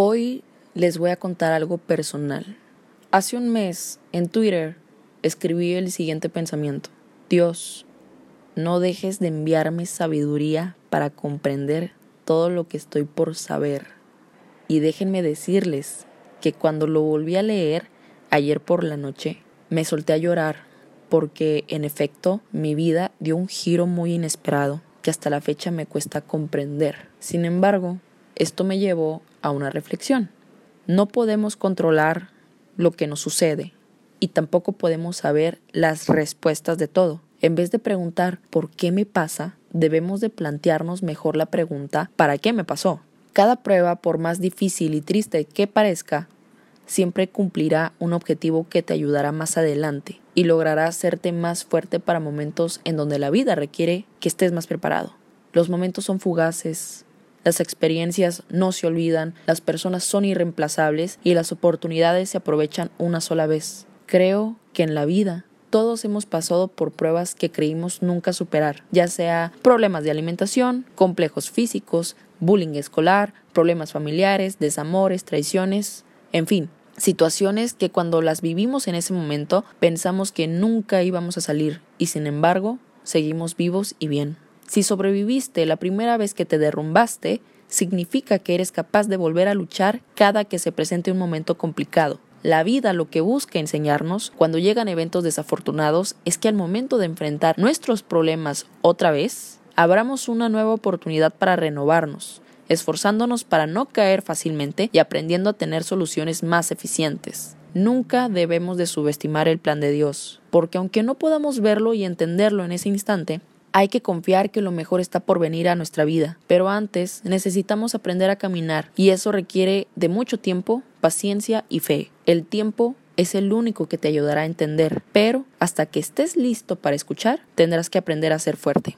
Hoy les voy a contar algo personal. Hace un mes, en Twitter, escribí el siguiente pensamiento. Dios, no dejes de enviarme sabiduría para comprender todo lo que estoy por saber. Y déjenme decirles que cuando lo volví a leer ayer por la noche, me solté a llorar porque en efecto mi vida dio un giro muy inesperado que hasta la fecha me cuesta comprender. Sin embargo, esto me llevó a una reflexión. No podemos controlar lo que nos sucede y tampoco podemos saber las respuestas de todo. En vez de preguntar ¿por qué me pasa? debemos de plantearnos mejor la pregunta ¿para qué me pasó? Cada prueba, por más difícil y triste que parezca, siempre cumplirá un objetivo que te ayudará más adelante y logrará hacerte más fuerte para momentos en donde la vida requiere que estés más preparado. Los momentos son fugaces, las experiencias no se olvidan, las personas son irreemplazables y las oportunidades se aprovechan una sola vez. Creo que en la vida todos hemos pasado por pruebas que creímos nunca superar, ya sea problemas de alimentación, complejos físicos, bullying escolar, problemas familiares, desamores, traiciones, en fin, situaciones que cuando las vivimos en ese momento pensamos que nunca íbamos a salir y sin embargo seguimos vivos y bien. Si sobreviviste la primera vez que te derrumbaste, significa que eres capaz de volver a luchar cada que se presente un momento complicado. La vida lo que busca enseñarnos cuando llegan eventos desafortunados es que al momento de enfrentar nuestros problemas otra vez, abramos una nueva oportunidad para renovarnos, esforzándonos para no caer fácilmente y aprendiendo a tener soluciones más eficientes. Nunca debemos de subestimar el plan de Dios, porque aunque no podamos verlo y entenderlo en ese instante, hay que confiar que lo mejor está por venir a nuestra vida, pero antes necesitamos aprender a caminar y eso requiere de mucho tiempo, paciencia y fe. El tiempo es el único que te ayudará a entender, pero hasta que estés listo para escuchar, tendrás que aprender a ser fuerte.